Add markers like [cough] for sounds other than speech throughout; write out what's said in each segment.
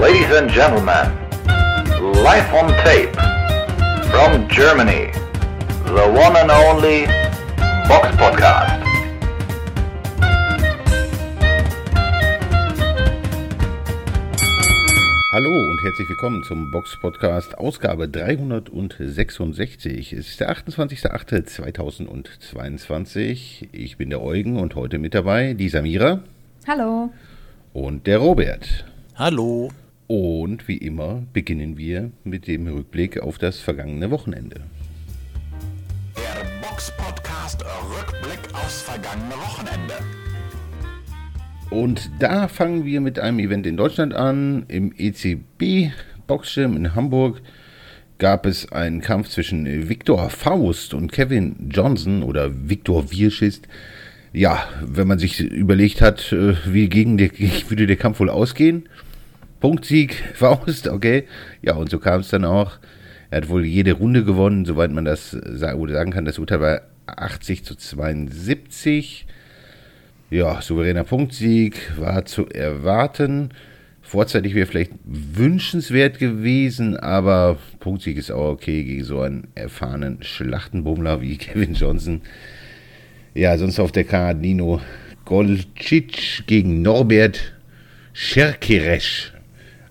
Ladies and gentlemen, live on tape from Germany, the one and only Box Podcast. Hallo und herzlich willkommen zum Box Podcast Ausgabe 366. Es ist der 28.08.2022. Ich bin der Eugen und heute mit dabei die Samira. Hallo. Und der Robert. Hallo. Und wie immer beginnen wir mit dem Rückblick auf das vergangene Wochenende. Der Box Podcast Rückblick aufs vergangene Wochenende. Und da fangen wir mit einem Event in Deutschland an. Im ECB Boxgym in Hamburg gab es einen Kampf zwischen Viktor Faust und Kevin Johnson oder Viktor Wirschist. Ja, wenn man sich überlegt hat, äh, wie gegen der, [laughs] würde der Kampf wohl ausgehen. Punktsieg, [laughs] Faust, okay. Ja, und so kam es dann auch. Er hat wohl jede Runde gewonnen, soweit man das sagen kann. Das Urteil war 80 zu 72. Ja, souveräner Punktsieg war zu erwarten. Vorzeitig wäre vielleicht wünschenswert gewesen, aber Punktsieg ist auch okay gegen so einen erfahrenen Schlachtenbummler wie [laughs] Kevin Johnson. Ja, sonst auf der Karte Nino Golcic gegen Norbert Scherkeresch.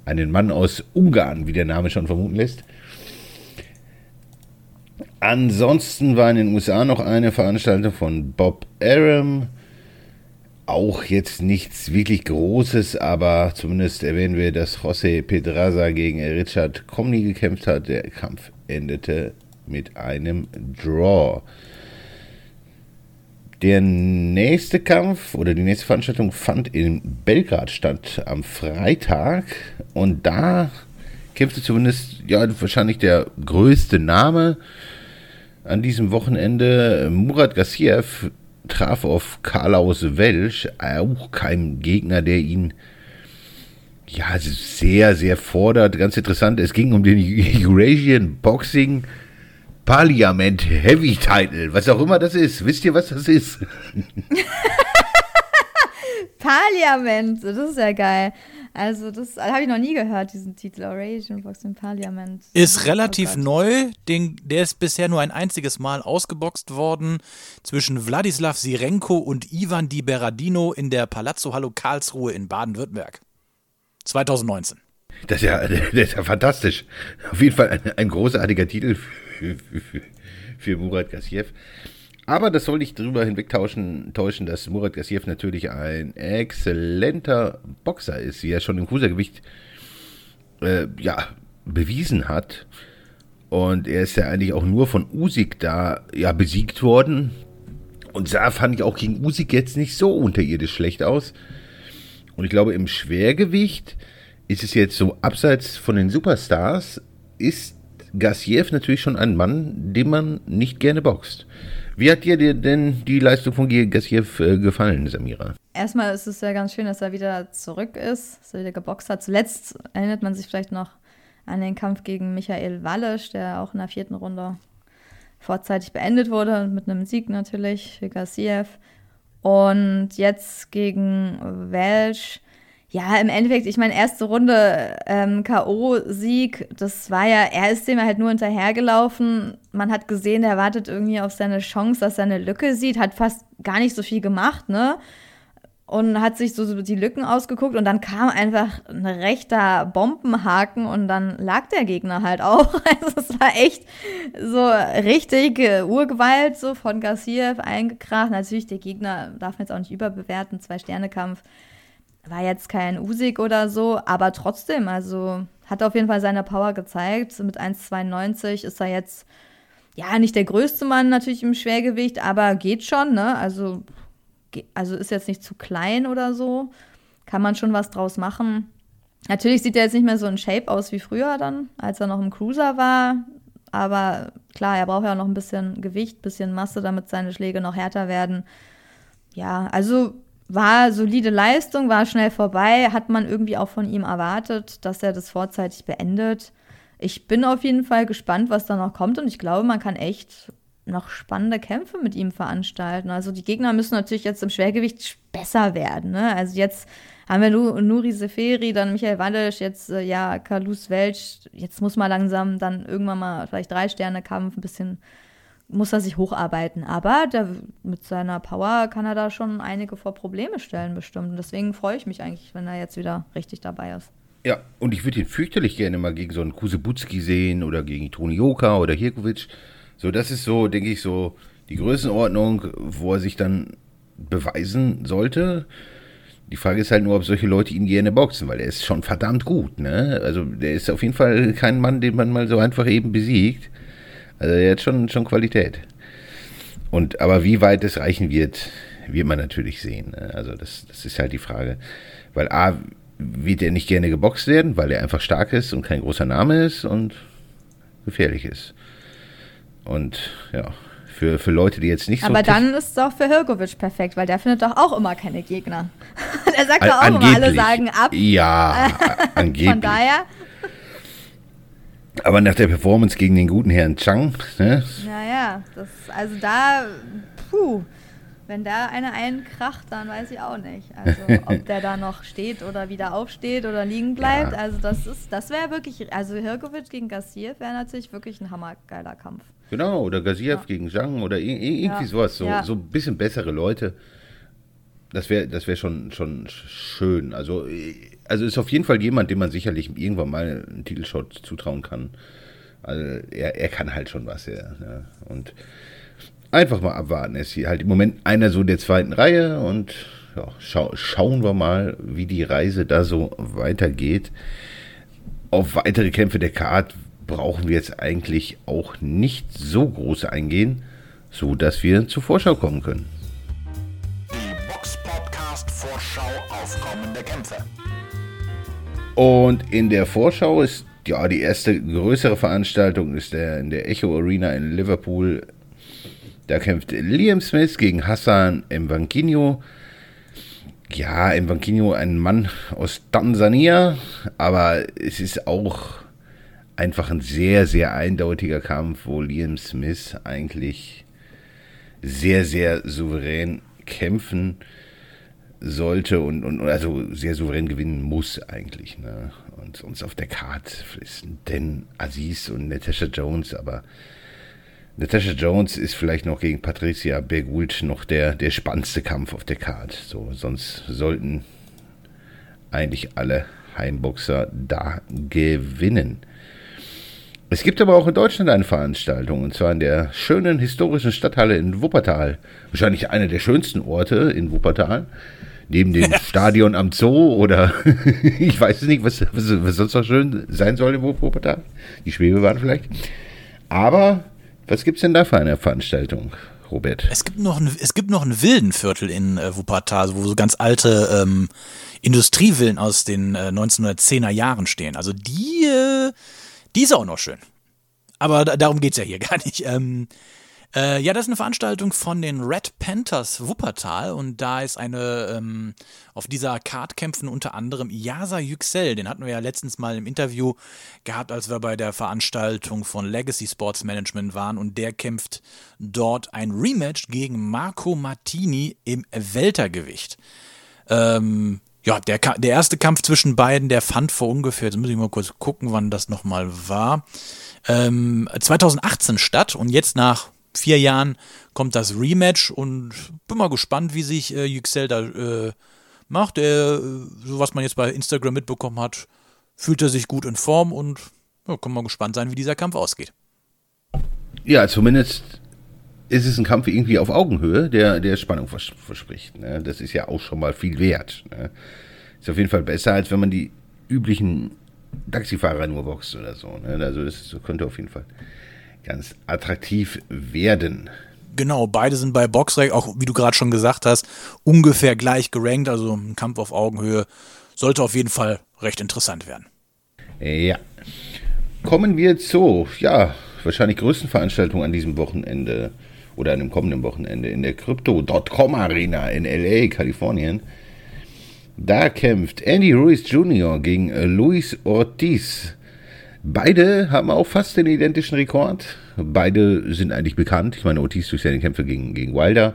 Einen Mann aus Ungarn, wie der Name schon vermuten lässt. Ansonsten war in den USA noch eine Veranstaltung von Bob Aram auch jetzt nichts wirklich Großes, aber zumindest erwähnen wir, dass José Pedraza gegen Richard Comney gekämpft hat. Der Kampf endete mit einem Draw. Der nächste Kampf oder die nächste Veranstaltung fand in Belgrad statt am Freitag und da kämpfte zumindest ja wahrscheinlich der größte Name an diesem Wochenende Murat Gassiev traf auf Karlaus Welsch, auch kein Gegner, der ihn ja sehr, sehr fordert. Ganz interessant, es ging um den [laughs] Eurasian Boxing Parliament Heavy Title, was auch immer das ist. Wisst ihr, was das ist? [laughs] Parlament, das ist ja geil. Also, das habe ich noch nie gehört, diesen Titel Eurasian Boxing Parliament. Ist relativ oh neu. Den, der ist bisher nur ein einziges Mal ausgeboxt worden zwischen Wladislav Sirenko und Ivan Di Berardino in der Palazzo Hallo Karlsruhe in Baden-Württemberg. 2019. Das ist, ja, das ist ja fantastisch. Auf jeden Fall ein, ein großartiger Titel für, für, für Murat Gassiev. Aber das soll nicht darüber hinwegtauschen, täuschen, dass Murat Gassiev natürlich ein exzellenter Boxer ist, wie er schon im Cruisergewicht äh, ja, bewiesen hat. Und er ist ja eigentlich auch nur von Usyk da ja, besiegt worden. Und sah, fand ich auch gegen Usyk jetzt nicht so unterirdisch schlecht aus. Und ich glaube, im Schwergewicht ist es jetzt so, abseits von den Superstars, ist Gassiev natürlich schon ein Mann, den man nicht gerne boxt. Wie hat dir denn die Leistung von Gassiev äh, gefallen, Samira? Erstmal ist es ja ganz schön, dass er wieder zurück ist, dass er wieder geboxt hat. Zuletzt erinnert man sich vielleicht noch an den Kampf gegen Michael Wallisch, der auch in der vierten Runde vorzeitig beendet wurde, mit einem Sieg natürlich für Gassiev. Und jetzt gegen Welch ja, im Endeffekt, ich meine, erste Runde ähm, K.O.-Sieg, das war ja, er ist dem halt nur hinterhergelaufen. Man hat gesehen, der wartet irgendwie auf seine Chance, dass er eine Lücke sieht, hat fast gar nicht so viel gemacht, ne? Und hat sich so, so die Lücken ausgeguckt und dann kam einfach ein rechter Bombenhaken und dann lag der Gegner halt auch. [laughs] Also es war echt so richtig äh, Urgewalt so von Gassiev eingekracht. Natürlich, der Gegner darf man jetzt auch nicht überbewerten, Zwei-Sterne-Kampf war jetzt kein Usik oder so, aber trotzdem, also hat auf jeden Fall seine Power gezeigt. Mit 1,92 ist er jetzt ja nicht der größte Mann natürlich im Schwergewicht, aber geht schon, ne? Also, also ist jetzt nicht zu klein oder so. Kann man schon was draus machen. Natürlich sieht er jetzt nicht mehr so in Shape aus wie früher dann, als er noch im Cruiser war. Aber klar, er braucht ja auch noch ein bisschen Gewicht, bisschen Masse, damit seine Schläge noch härter werden. Ja, also war solide Leistung, war schnell vorbei, hat man irgendwie auch von ihm erwartet, dass er das vorzeitig beendet. Ich bin auf jeden Fall gespannt, was da noch kommt und ich glaube, man kann echt noch spannende Kämpfe mit ihm veranstalten. Also die Gegner müssen natürlich jetzt im Schwergewicht besser werden. Ne? Also jetzt haben wir nur Nuri Seferi, dann Michael Wallisch, jetzt äh, ja Kalus Welch. Jetzt muss man langsam dann irgendwann mal vielleicht drei Sterne Kampf ein bisschen muss er sich hocharbeiten. Aber der, mit seiner Power kann er da schon einige vor Probleme stellen, bestimmt. Und deswegen freue ich mich eigentlich, wenn er jetzt wieder richtig dabei ist. Ja, und ich würde ihn fürchterlich gerne mal gegen so einen Kusebutski sehen oder gegen Toni Joka oder Hirkovic. So, das ist so, denke ich, so die Größenordnung, wo er sich dann beweisen sollte. Die Frage ist halt nur, ob solche Leute ihn gerne boxen, weil er ist schon verdammt gut, ne? Also der ist auf jeden Fall kein Mann, den man mal so einfach eben besiegt. Also er hat schon, schon Qualität. Und aber wie weit es reichen wird, wird man natürlich sehen. Ne? Also das, das ist halt die Frage. Weil A, wird er nicht gerne geboxt werden, weil er einfach stark ist und kein großer Name ist und gefährlich ist. Und ja, für, für Leute, die jetzt nicht Aber so. dann ist es doch für Hirkovic perfekt, weil der findet doch auch immer keine Gegner. [laughs] der sagt doch auch immer, alle angeblich. sagen ab. Ja, [laughs] angeblich. Von daher, Aber nach der Performance gegen den guten Herrn Chang, ne? naja, das, also da, puh, wenn da eine einkracht, dann weiß ich auch nicht. Also [laughs] ob der da noch steht oder wieder aufsteht oder liegen bleibt. Ja. Also das ist, das wäre wirklich, also Hirkovic gegen Gassiev wäre natürlich wirklich ein hammergeiler Kampf. Genau, oder Gaziev Ja. gegen Zhang oder irgendwie Ja, sowas. So, so ein bisschen bessere Leute. Das wäre das wär schon, schon schön. Also, äh, also ist auf jeden Fall jemand, dem man sicherlich irgendwann mal einen Titelshot zutrauen kann. Also er, er kann halt schon was. Er, ne? Und einfach mal abwarten. Er ist hier halt im Moment einer so der zweiten Reihe und ja, schau, schauen wir mal, wie die Reise da so weitergeht. Auf weitere Kämpfe der Card brauchen wir jetzt eigentlich auch nicht so groß eingehen, so dass wir zur Vorschau kommen können. Die Box Podcast Vorschau auf kommende Kämpfe. Und in der Vorschau ist ja die erste größere Veranstaltung ist der in der Echo Arena in Liverpool. Da kämpft Liam Smith gegen Hassan Mwankinho. Ja, Mwankinho, ein Mann aus Tansania, aber es ist auch einfach ein sehr, sehr eindeutiger Kampf, wo Liam Smith eigentlich sehr, sehr souverän kämpfen sollte und, und also sehr souverän gewinnen muss eigentlich. Ne? Und sonst auf der Karte ist denn Aziz und Natasha Jones, aber Natasha Jones ist vielleicht noch gegen Patricia Bergult noch der, der spannendste Kampf auf der Karte. So, sonst sollten eigentlich alle Heimboxer da gewinnen. Es gibt aber auch in Deutschland eine Veranstaltung, und zwar in der schönen historischen Stadthalle in Wuppertal. Wahrscheinlich einer der schönsten Orte in Wuppertal. Neben dem Stadion am Zoo oder [laughs] ich weiß es nicht, was, was, was sonst noch schön sein soll in Wuppertal. Die Schwebebahn vielleicht. Aber was gibt es denn da für eine Veranstaltung, Robert? Es gibt noch ein, es gibt noch ein Wildenviertel in äh, Wuppertal, wo so ganz alte ähm, Industrievillen aus den äh, 1910er Jahren stehen. Also die, äh, die ist auch noch schön. Aber da, darum geht's ja hier [laughs] gar nicht. Ähm, äh, ja, das ist eine Veranstaltung von den Red Panthers Wuppertal und da ist eine, ähm, auf dieser Card kämpfen unter anderem Yasa Yüksel, den hatten wir ja letztens mal im Interview gehabt, als wir bei der Veranstaltung von Legacy Sports Management waren und der kämpft dort ein Rematch gegen Marco Martini im Weltergewicht. Ähm, ja, der, der erste Kampf zwischen beiden, der fand vor ungefähr, jetzt muss ich mal kurz gucken, wann das nochmal war, ähm, 2018 statt und jetzt nach vier Jahren kommt das Rematch und bin mal gespannt, wie sich äh, Yüksel da äh, macht. Er, äh, so was man jetzt bei Instagram mitbekommen hat, fühlt er sich gut in Form und ja, kann mal gespannt sein, wie dieser Kampf ausgeht. Ja, zumindest ist es ein Kampf irgendwie auf Augenhöhe, der, der Spannung vers verspricht. Ne? Das ist ja auch schon mal viel wert. Ne? Ist auf jeden Fall besser, als wenn man die üblichen Taxifahrer nur boxt oder so. Ne? Also das könnte auf jeden Fall ganz attraktiv werden. Genau, beide sind bei Boxrec, auch wie du gerade schon gesagt hast, ungefähr gleich gerankt, also ein Kampf auf Augenhöhe sollte auf jeden Fall recht interessant werden. Ja. Kommen wir zur, ja, wahrscheinlich größten Veranstaltung an diesem Wochenende oder an dem kommenden Wochenende in der Crypto.com Arena in LA, Kalifornien. Da kämpft Andy Ruiz Jr. gegen Luis Ortiz. Beide haben auch fast den identischen Rekord. Beide sind eigentlich bekannt. Ich meine, Ortiz durch seine Kämpfe gegen, gegen Wilder.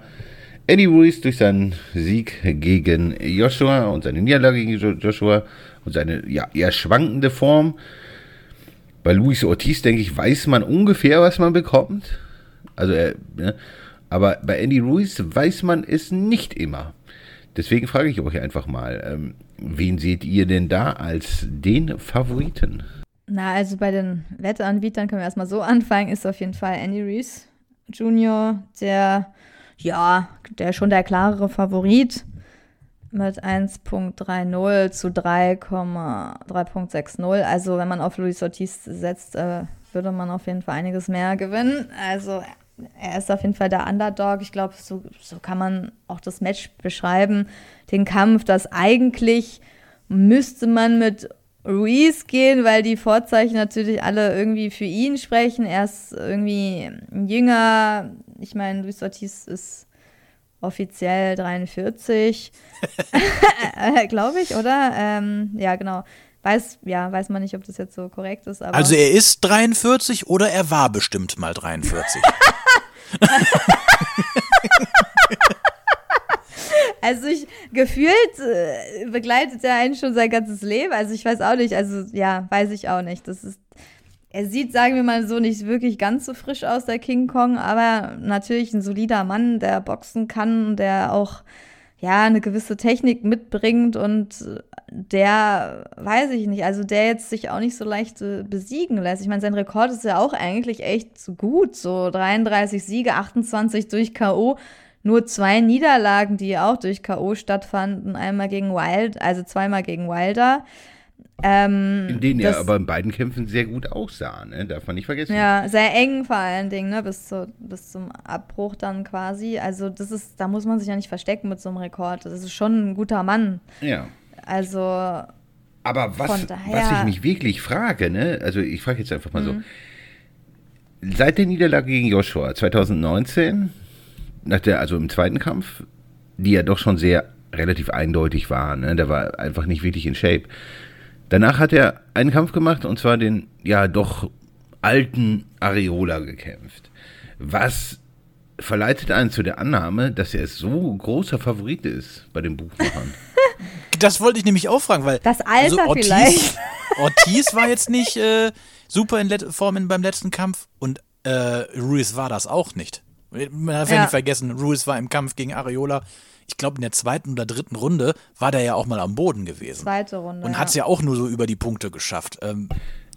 Eddie Ruiz durch seinen Sieg gegen Joshua und seine Niederlage gegen Jo- Joshua und seine ja, eher schwankende Form. Bei Luis Ortiz, denke ich, weiß man ungefähr, was man bekommt. Also, er, ne? aber bei Andy Ruiz weiß man es nicht immer. Deswegen frage ich euch einfach mal, ähm, wen seht ihr denn da als den Favoriten? Na, also bei den Wettanbietern können wir erstmal so anfangen, ist auf jeden Fall Andy Reese Jr., der, ja, der schon der klarere Favorit mit 1.30 zu 3,3.60. Also wenn man auf Luis Ortiz setzt, äh, würde man auf jeden Fall einiges mehr gewinnen. Also er ist auf jeden Fall der Underdog. Ich glaube, so, so kann man auch das Match beschreiben. Den Kampf, das eigentlich müsste man mit Ruiz gehen, weil die Vorzeichen natürlich alle irgendwie für ihn sprechen. Er ist irgendwie jünger. Ich meine, Luis Ortiz ist offiziell 43, [laughs] [laughs] glaube ich, oder? Ähm, ja, genau. Weiß, ja, weiß man nicht, ob das jetzt so korrekt ist, aber. Also er ist 43 oder er war bestimmt mal 43. [laughs] Also ich gefühlt äh, begleitet er einen schon sein ganzes Leben. Also ich weiß auch nicht. Also ja, weiß ich auch nicht. Das ist. Er sieht, sagen wir mal so, nicht wirklich ganz so frisch aus, der King Kong, aber natürlich ein solider Mann, der boxen kann, der auch ja eine gewisse Technik mitbringt und der, weiß ich nicht, also der jetzt sich auch nicht so leicht äh, besiegen lässt. Ich meine, sein Rekord ist ja auch eigentlich echt gut, so 33 Siege, 28 durch K.O., nur zwei Niederlagen, die auch durch K.O. stattfanden. Einmal gegen Wild, also zweimal gegen Wilder. Ähm, In denen er aber in beiden Kämpfen sehr gut aussah, ne? darf man nicht vergessen. Ja, sehr eng vor allen Dingen, ne? Bis, zu, bis zum Abbruch dann quasi. Also, das ist, da muss man sich ja nicht verstecken mit so einem Rekord. Das ist schon ein guter Mann. ja. Also, Aber was, Von daher- was ich mich wirklich frage, ne? also ich frage jetzt einfach mal Mhm. so, seit der Niederlage gegen Joshua 2019, nach der, also im zweiten Kampf, die ja doch schon sehr relativ eindeutig war, ne? der war einfach nicht wirklich in Shape. Danach hat er einen Kampf gemacht und zwar den ja doch alten Areola gekämpft. Was verleitet einen zu der Annahme, dass er so großer Favorit ist bei den Buchmachern? [laughs] Das wollte ich nämlich auch fragen, weil Das Alter Ortiz, vielleicht. [laughs] Ortiz war jetzt nicht äh, super in Let Form in, beim letzten Kampf und äh, Ruiz war das auch nicht. Man darf ja. Ja. nicht vergessen, Ruiz war im Kampf gegen Areola. Ich glaube, in der zweiten oder dritten Runde war der ja auch mal am Boden gewesen. zweite Runde. Und hat es ja auch nur so über die Punkte geschafft. Ähm,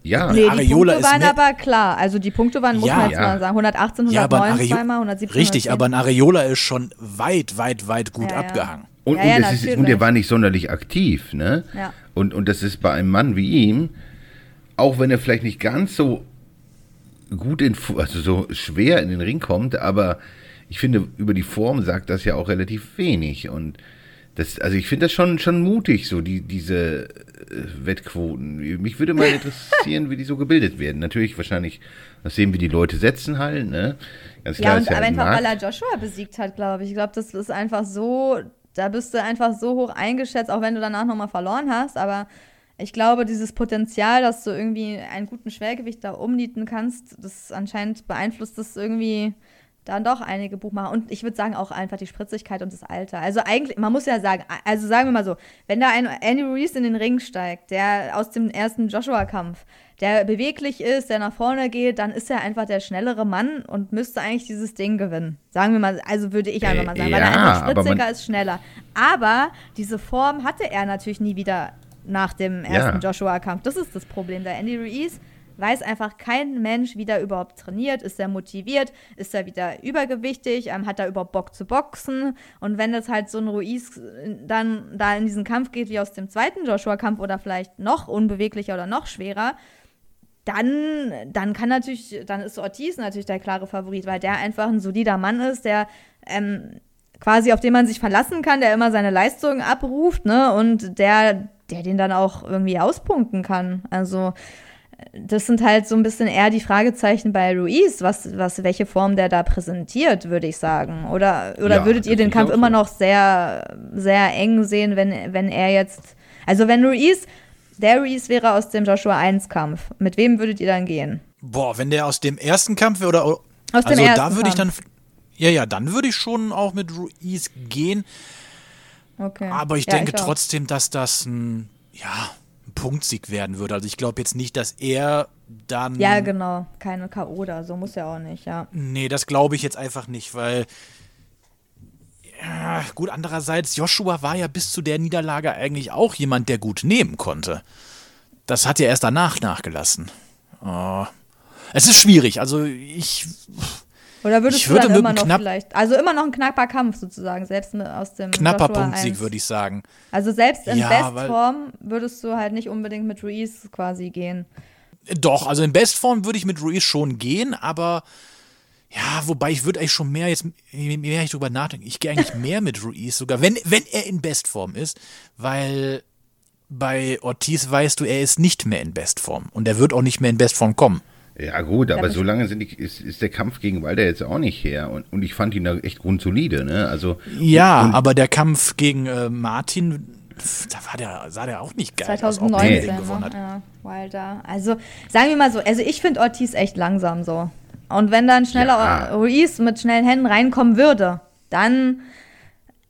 Ja, Nee, die Areola Punkte ist waren mehr- aber klar. Also, die Punkte waren, muss Ja. man jetzt Ja. mal sagen, 118, ja, aber ein 109 Areo- zweimal, 117. Richtig, 110. aber ein Areola ist schon weit, weit, weit gut Ja, ja. abgehangen. Und, Ja, und, ja, ist, und er war nicht sonderlich aktiv, ne? Ja. Und, und das ist bei einem Mann wie ihm, auch wenn er vielleicht nicht ganz so gut in, also so schwer in den Ring kommt, aber ich finde, über die Form sagt das ja auch relativ wenig. Und das, also ich finde das schon, schon mutig, so die, diese äh, Wettquoten. Mich würde mal [laughs] interessieren, wie die so gebildet werden. Natürlich wahrscheinlich, das sehen wir die Leute setzen halt, ne? Ganz Ja, und ja einfach, weil er Joshua besiegt hat, glaube ich. Ich glaube, das ist einfach so, da bist du einfach so hoch eingeschätzt, auch wenn du danach nochmal verloren hast. Aber ich glaube, dieses Potenzial, dass du irgendwie einen guten Schwergewicht da umnieten kannst, das anscheinend beeinflusst das irgendwie dann doch einige Buchmacher. Und ich würde sagen, auch einfach die Spritzigkeit und das Alter. Also eigentlich, man muss ja sagen, also sagen wir mal so, wenn da ein Andy Ruiz in den Ring steigt, der aus dem ersten Joshua-Kampf, der beweglich ist, der nach vorne geht, dann ist er einfach der schnellere Mann und müsste eigentlich dieses Ding gewinnen. Sagen wir mal, also würde ich einfach mal sagen, weil er Ja, einfach aber man- spritziger ist, schneller. Aber diese Form hatte er natürlich nie wieder nach dem ersten Ja. Joshua-Kampf. Das ist das Problem. Der Andy Ruiz weiß einfach kein Mensch, wie der überhaupt trainiert, ist er motiviert, ist er wieder übergewichtig, ähm, hat er überhaupt Bock zu boxen und wenn das halt so ein Ruiz äh, dann da in diesen Kampf geht wie aus dem zweiten Joshua-Kampf oder vielleicht noch unbeweglicher oder noch schwerer, dann, dann kann natürlich, dann ist Ortiz natürlich der klare Favorit, weil der einfach ein solider Mann ist, der ähm, quasi auf den man sich verlassen kann, der immer seine Leistungen abruft, ne, und der, der den dann auch irgendwie auspunkten kann. Also das sind halt so ein bisschen eher die Fragezeichen bei Ruiz, was, was, welche Form der da präsentiert, würde ich sagen. Oder, oder Ja, würdet ihr den Kampf immer noch sehr, sehr eng sehen, wenn, wenn er jetzt, also wenn Ruiz, der Ruiz wäre aus dem Joshua 1 Kampf, mit wem würdet ihr dann gehen? Boah, wenn der aus dem ersten Kampf wäre oder. Aus dem also ersten da würde ich dann. Ja, ja, dann würde ich schon auch mit Ruiz gehen. Okay. Aber ich Ja, denke auch. trotzdem, dass das ein, ja, ein Punktsieg werden würde. Also ich glaube jetzt nicht, dass er dann. Ja, genau. Keine K.O. oder so. Muss ja auch nicht, ja. Nee, das glaube ich jetzt einfach nicht, weil. Ja, gut, andererseits, Joshua war ja bis zu der Niederlage eigentlich auch jemand, der gut nehmen konnte. Das hat ja erst danach nachgelassen. Oh. Es ist schwierig, also ich. Oder würdest Ich du würde dann mit immer noch vielleicht, also immer noch ein knapper Kampf sozusagen, selbst aus dem Knapper Punktsieg, 1. würde ich sagen. Also selbst in Ja, Bestform würdest du halt nicht unbedingt mit Ruiz quasi gehen. Doch, also in Bestform würde ich mit Ruiz schon gehen, aber ja, wobei ich würde eigentlich schon mehr jetzt, je mehr ich drüber nachdenke, ich gehe eigentlich [laughs] mehr mit Ruiz sogar, wenn, wenn er in Bestform ist, weil bei Ortiz weißt du, er ist nicht mehr in Bestform und er wird auch nicht mehr in Bestform kommen. Ja, gut, aber so lange sind die, ist, ist der Kampf gegen Walder jetzt auch nicht her. Und, und ich fand ihn da echt grundsolide, ne? Also. Ja, und, aber der Kampf gegen äh, Martin, da war der, sah der auch nicht geil aus, auch wenn er 2019, den gewonnen ne? hat. Ja, Wilder. Also sagen wir mal so, also ich finde Ortiz echt langsam so. Und wenn dann schneller Ja. Ruiz mit schnellen Händen reinkommen würde, dann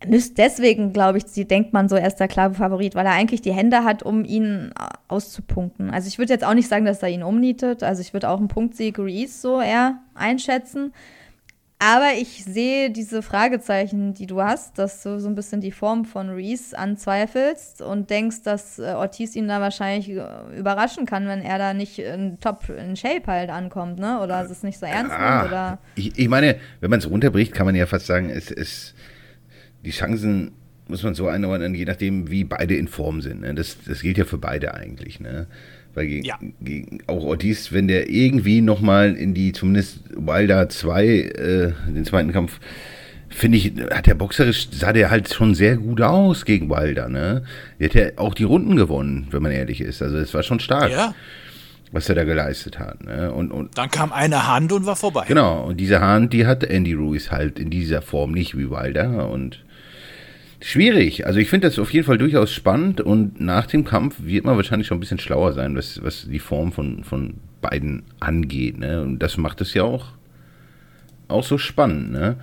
deswegen, glaube ich, sie denkt man so, er ist der klare Favorit, weil er eigentlich die Hände hat, um ihn äh, auszupunkten. Also ich würde jetzt auch nicht sagen, dass er ihn umnietet. Also ich würde auch einen Punktsieg Ruiz so eher einschätzen. Aber ich sehe diese Fragezeichen, die du hast, dass du so ein bisschen die Form von Reese anzweifelst und denkst, dass äh, Ortiz ihn da wahrscheinlich äh, überraschen kann, wenn er da nicht in Top in Shape halt ankommt, ne? Oder es nicht so ernst nimmt oder ich, ich meine, wenn man es runterbricht, kann man ja fast sagen, es ist die Chancen muss man so einordnen, je nachdem, wie beide in Form sind. Ne? Das, das gilt ja für beide eigentlich. Ne? Weil gegen, Ja. gegen auch Ortiz, wenn der irgendwie nochmal in die, zumindest Wilder 2, äh, den zweiten Kampf, finde ich, hat der boxerisch, sah der halt schon sehr gut aus gegen Wilder. Ne? Der hat ja auch die Runden gewonnen, wenn man ehrlich ist. Also es war schon stark, Ja, was er da geleistet hat. Ne? Und, und dann kam eine Hand und war vorbei. Genau, und diese Hand, die hat Andy Ruiz halt in dieser Form nicht wie Wilder und schwierig. Also ich finde das auf jeden Fall durchaus spannend und nach dem Kampf wird man wahrscheinlich schon ein bisschen schlauer sein, was, was die Form von, von beiden angeht. Ne? Und das macht es ja auch, auch so spannend. Ne?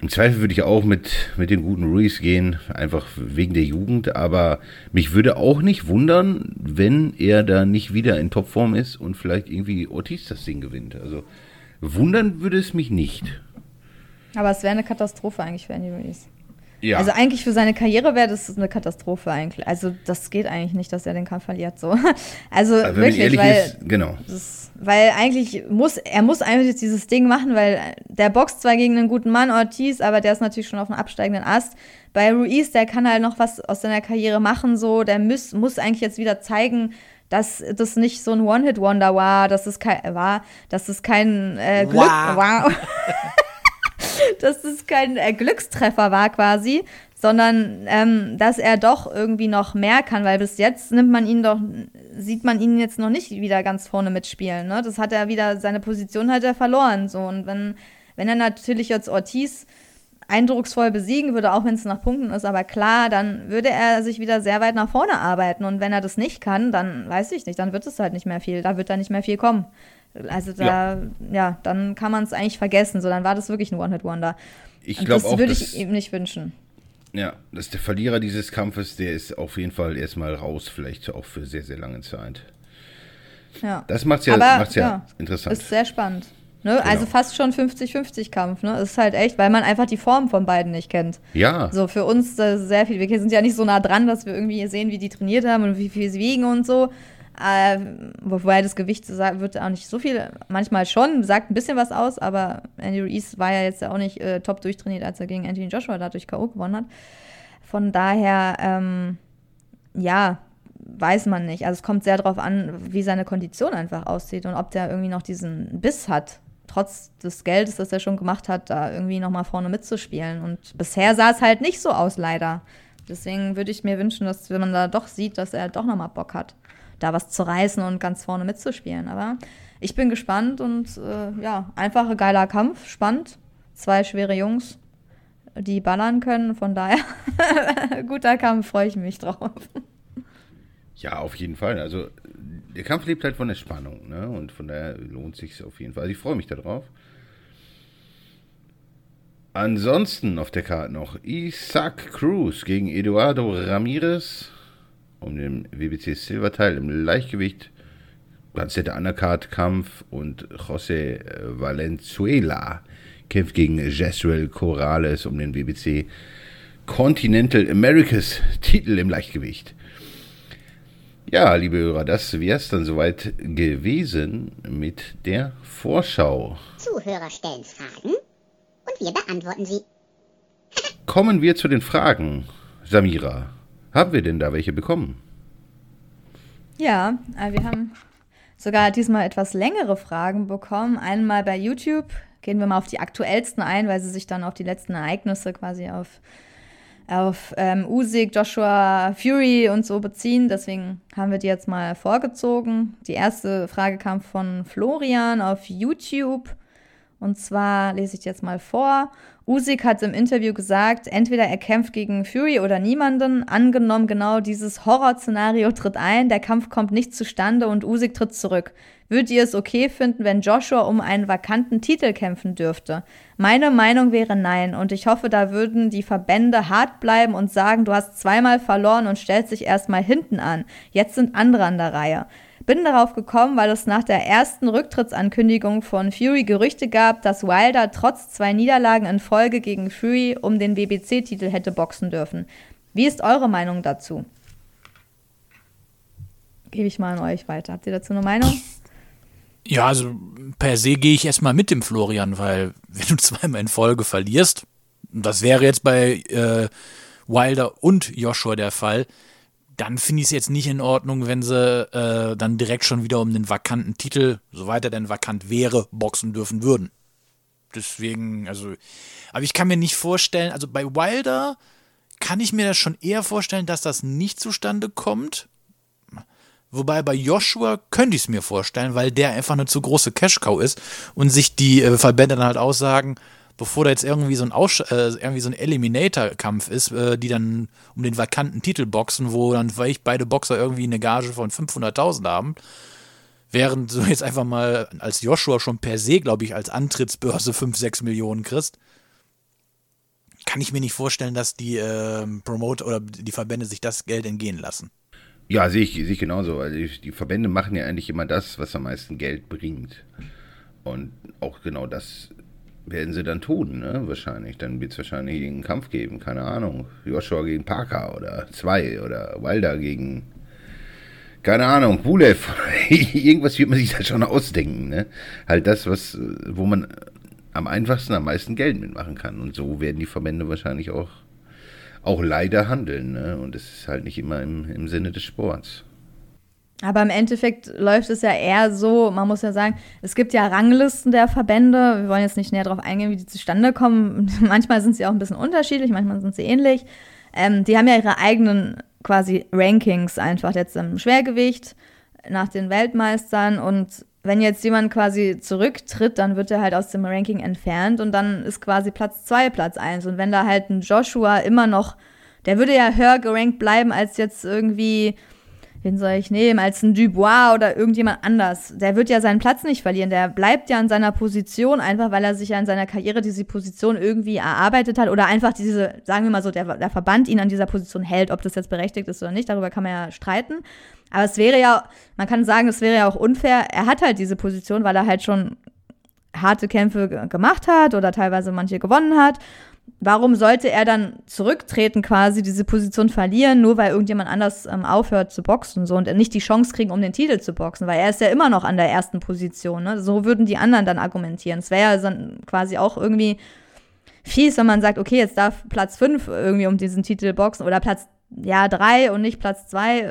Im Zweifel würde ich auch mit, mit dem guten Ruiz gehen, einfach wegen der Jugend, aber mich würde auch nicht wundern, wenn er da nicht wieder in Topform ist und vielleicht irgendwie Ortiz das Ding gewinnt. Also wundern würde es mich nicht. aber es wäre eine Katastrophe eigentlich für Andy Ruiz. Ja, Also eigentlich für seine Karriere wäre das eine Katastrophe eigentlich. Also das geht eigentlich nicht, dass er den Kampf verliert so. [laughs] Also aber wirklich, weil ist, genau. Das, weil eigentlich muss, er muss eigentlich jetzt dieses Ding machen, weil der boxt zwar gegen einen guten Mann, Ortiz, aber der ist natürlich schon auf einem absteigenden Ast. Bei Ruiz, der kann halt noch was aus seiner Karriere machen, so, der muss, muss eigentlich jetzt wieder zeigen, dass das nicht so ein One-Hit-Wonder war, dass es kein, war, dass es kein äh, Glück Wow. war. [laughs] [laughs] dass es kein äh, Glückstreffer war quasi, sondern ähm, dass er doch irgendwie noch mehr kann, weil bis jetzt nimmt man ihn doch, sieht man ihn jetzt noch nicht wieder ganz vorne mitspielen. Ne? Das hat er wieder, seine Position hat er verloren. So. Und wenn, wenn er natürlich jetzt Ortiz eindrucksvoll besiegen würde, auch wenn es nach Punkten ist, aber klar, dann würde er sich wieder sehr weit nach vorne arbeiten. Und wenn er das nicht kann, dann weiß ich nicht, dann wird es halt nicht mehr viel, da wird da nicht mehr viel kommen. Also da, ja, dann kann man es eigentlich vergessen. So, dann war das wirklich ein One-Hit-Wonder. Ich glaube das auch, würde dass, ich ihm nicht wünschen. ja, dass der Verlierer dieses Kampfes, der ist auf jeden Fall erstmal raus, vielleicht auch für sehr, sehr lange Zeit. Ja. Das macht's ja, Aber, macht's ja, ja, interessant. Ist sehr spannend. Ne? Also Genau. fast schon 50-50 Kampf, ne? Ist halt echt, weil man einfach die Form von beiden nicht kennt. ja, So, für uns äh, sehr viel. Wir sind ja nicht so nah dran, dass wir irgendwie sehen, wie die trainiert haben und wie viel sie wiegen und so. Äh, wobei das Gewicht wird auch nicht so viel, manchmal schon, sagt ein bisschen was aus, aber Andy Ruiz war ja jetzt auch nicht äh, top durchtrainiert, als er gegen Anthony Joshua dadurch K.O. gewonnen hat. Von daher, ähm, ja, weiß man nicht. Also es kommt sehr darauf an, wie seine Kondition einfach aussieht und ob der irgendwie noch diesen Biss hat, trotz des Geldes, das er schon gemacht hat, da irgendwie nochmal vorne mitzuspielen. Und bisher sah es halt nicht so aus, leider. Deswegen würde ich mir wünschen, dass wenn man da doch sieht, dass er doch nochmal Bock hat, da was zu reißen und ganz vorne mitzuspielen. Aber ich bin gespannt und äh, ja, einfach ein geiler Kampf, spannend. Zwei schwere Jungs, die ballern können. Von daher, [laughs] guter Kampf, freue ich mich drauf. ja, auf jeden Fall. Also der Kampf lebt halt von der Spannung, ne? Und von daher lohnt sich auf jeden Fall. Also ich freue mich darauf. Ansonsten auf der Karte noch Isaac Cruz gegen Eduardo Ramirez um den WBC Silberteil im Leichtgewicht. Ganz netter Undercard-Kampf und José Valenzuela kämpft gegen Jesrel Corrales um den WBC Continental Americas Titel im Leichtgewicht. Ja, liebe Hörer, das wäre es dann soweit gewesen mit der Vorschau. Zuhörer stellen Fragen und wir beantworten sie. Kommen wir zu den Fragen. Samira, haben wir denn da welche bekommen? Ja, äh, wir haben sogar diesmal etwas längere Fragen bekommen. Einmal bei YouTube gehen wir mal auf die aktuellsten ein, weil sie sich dann auf die letzten Ereignisse quasi auf auf ähm, Usyk, Joshua, Fury und so beziehen. Deswegen haben wir die jetzt mal vorgezogen. Die erste Frage kam von Florian auf YouTube. Und zwar lese ich jetzt mal vor. Usyk hat im Interview gesagt, entweder er kämpft gegen Fury oder niemanden. Angenommen, genau dieses Horrorszenario tritt ein, der Kampf kommt nicht zustande und Usyk tritt zurück. Würdet ihr es okay finden, wenn Joshua um einen vakanten Titel kämpfen dürfte? Meine Meinung wäre nein und ich hoffe, da würden die Verbände hart bleiben und sagen, du hast zweimal verloren und stellst dich erstmal hinten an. Jetzt sind andere an der Reihe. Bin darauf gekommen, weil es nach der ersten Rücktrittsankündigung von Fury Gerüchte gab, dass Wilder trotz zwei Niederlagen in Folge gegen Fury um den WBC-Titel hätte boxen dürfen. Wie ist eure Meinung dazu? Gebe ich mal an euch weiter. Habt ihr dazu eine Meinung? Ja, also per se gehe ich erstmal mit dem Florian, weil wenn du [laughs] zweimal in Folge verlierst, das wäre jetzt bei äh, Wilder und Joshua der Fall, dann finde ich es jetzt nicht in Ordnung, wenn sie äh, dann direkt schon wieder um den vakanten Titel, soweit er denn vakant wäre, boxen dürfen würden. Deswegen, also, aber ich kann mir nicht vorstellen, also bei Wilder kann ich mir das schon eher vorstellen, dass das nicht zustande kommt. Wobei bei Joshua könnte ich es mir vorstellen, weil der einfach eine zu große Cash-Cow ist und sich die äh, Verbände dann halt aussagen, bevor da jetzt irgendwie so ein, Aussch äh, irgendwie so ein Eliminator-Kampf ist, äh, die dann um den vakanten Titel boxen, wo dann vielleicht beide Boxer irgendwie eine Gage von 500.000 haben. Während du jetzt einfach mal als Joshua schon per se, glaube ich, als Antrittsbörse 5, 6 Millionen kriegst, kann ich mir nicht vorstellen, dass die äh, Promoter oder die Verbände sich das Geld entgehen lassen. Ja, sehe ich, sehe ich genauso. Also die Verbände machen ja eigentlich immer das, was am meisten Geld bringt. Und auch genau das werden sie dann tun, ne? Wahrscheinlich. Dann wird es wahrscheinlich einen Kampf geben, keine Ahnung. Joshua gegen Parker oder zwei oder Wilder gegen, keine Ahnung, Bulev. [laughs] Irgendwas wird man sich da schon ausdenken, ne? Halt das, was, wo man am einfachsten am meisten Geld mitmachen kann. Und so werden die Verbände wahrscheinlich auch, auch leider handeln, ne? Und es ist halt nicht immer im, im Sinne des Sports. Aber im Endeffekt läuft es ja eher so, man muss ja sagen, es gibt ja Ranglisten der Verbände. Wir wollen jetzt nicht näher darauf eingehen, wie die zustande kommen. [laughs] Manchmal sind sie auch ein bisschen unterschiedlich, manchmal sind sie ähnlich. Ähm, die haben ja ihre eigenen quasi Rankings einfach jetzt im Schwergewicht nach den Weltmeistern. Und wenn jetzt jemand quasi zurücktritt, dann wird er halt aus dem Ranking entfernt und dann ist quasi Platz 2 Platz 1. Und wenn da halt ein Joshua immer noch, der würde ja höher gerankt bleiben als jetzt irgendwie wen soll ich nehmen, als ein Dubois oder irgendjemand anders. Der wird ja seinen Platz nicht verlieren. Der bleibt ja in seiner Position, einfach weil er sich ja in seiner Karriere diese Position irgendwie erarbeitet hat oder einfach diese, sagen wir mal so, der, der Verband ihn an dieser Position hält, ob das jetzt berechtigt ist oder nicht, darüber kann man ja streiten. Aber es wäre ja, man kann sagen, es wäre ja auch unfair. Er hat halt diese Position, weil er halt schon harte Kämpfe gemacht hat oder teilweise manche gewonnen hat warum sollte er dann zurücktreten, quasi diese Position verlieren, nur weil irgendjemand anders ähm, aufhört zu boxen so, und nicht die Chance kriegen, um den Titel zu boxen, weil er ist ja immer noch an der ersten Position. Ne? So würden die anderen dann argumentieren. Es wäre ja quasi auch irgendwie fies, wenn man sagt, okay, jetzt darf Platz 5 irgendwie um diesen Titel boxen oder Platz ja, 3 und nicht Platz 2.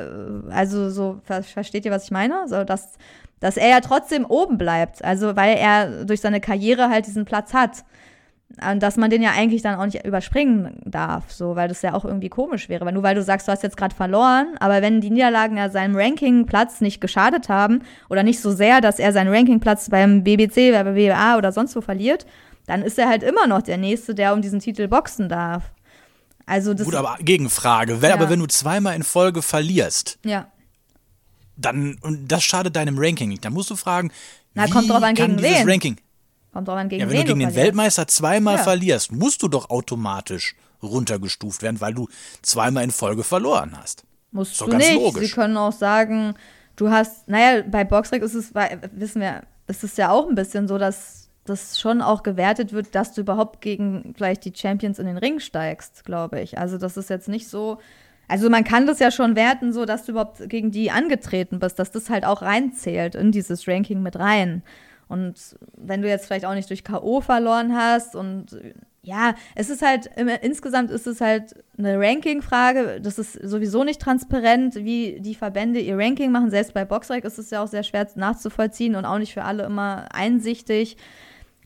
Also so, versteht ihr, was ich meine? So, dass, dass er ja trotzdem oben bleibt. Also weil er durch seine Karriere halt diesen Platz hat dass man den ja eigentlich dann auch nicht überspringen darf, so, weil das ja auch irgendwie komisch wäre. Weil nur weil du sagst, du hast jetzt gerade verloren, aber wenn die Niederlagen ja seinem Rankingplatz nicht geschadet haben oder nicht so sehr, dass er seinen Rankingplatz beim BBC, bei WBA oder sonst wo verliert, dann ist er halt immer noch der Nächste, der um diesen Titel boxen darf. Also das Gut, aber Gegenfrage. Wenn, ja. Aber wenn du zweimal in Folge verlierst, ja. dann, und das schadet deinem Ranking nicht, dann musst du fragen, Na, kommt drauf an, gegen wen. Ranking Kommt drauf an, gegen Ja, wenn wen du gegen den. Weltmeister zweimal Ja. verlierst, musst du doch automatisch runtergestuft werden, weil du zweimal in Folge verloren hast. Musst du ganz nicht. logisch. Sie können auch sagen, du hast, naja, bei Boxrec ist es, wissen wir, ist es ja auch ein bisschen so, dass das schon auch gewertet wird, dass du überhaupt gegen vielleicht die Champions in den Ring steigst, glaube ich. Also das ist jetzt nicht so, also man kann das ja schon werten, so dass du überhaupt gegen die angetreten bist, dass das halt auch reinzählt in dieses Ranking mit rein. Und wenn du jetzt vielleicht auch nicht durch K.O. verloren hast und ja, es ist halt, insgesamt ist es halt eine Ranking-Frage. Das ist sowieso nicht transparent, wie die Verbände ihr Ranking machen. Selbst bei Boxrec ist es ja auch sehr schwer nachzuvollziehen und auch nicht für alle immer einsichtig.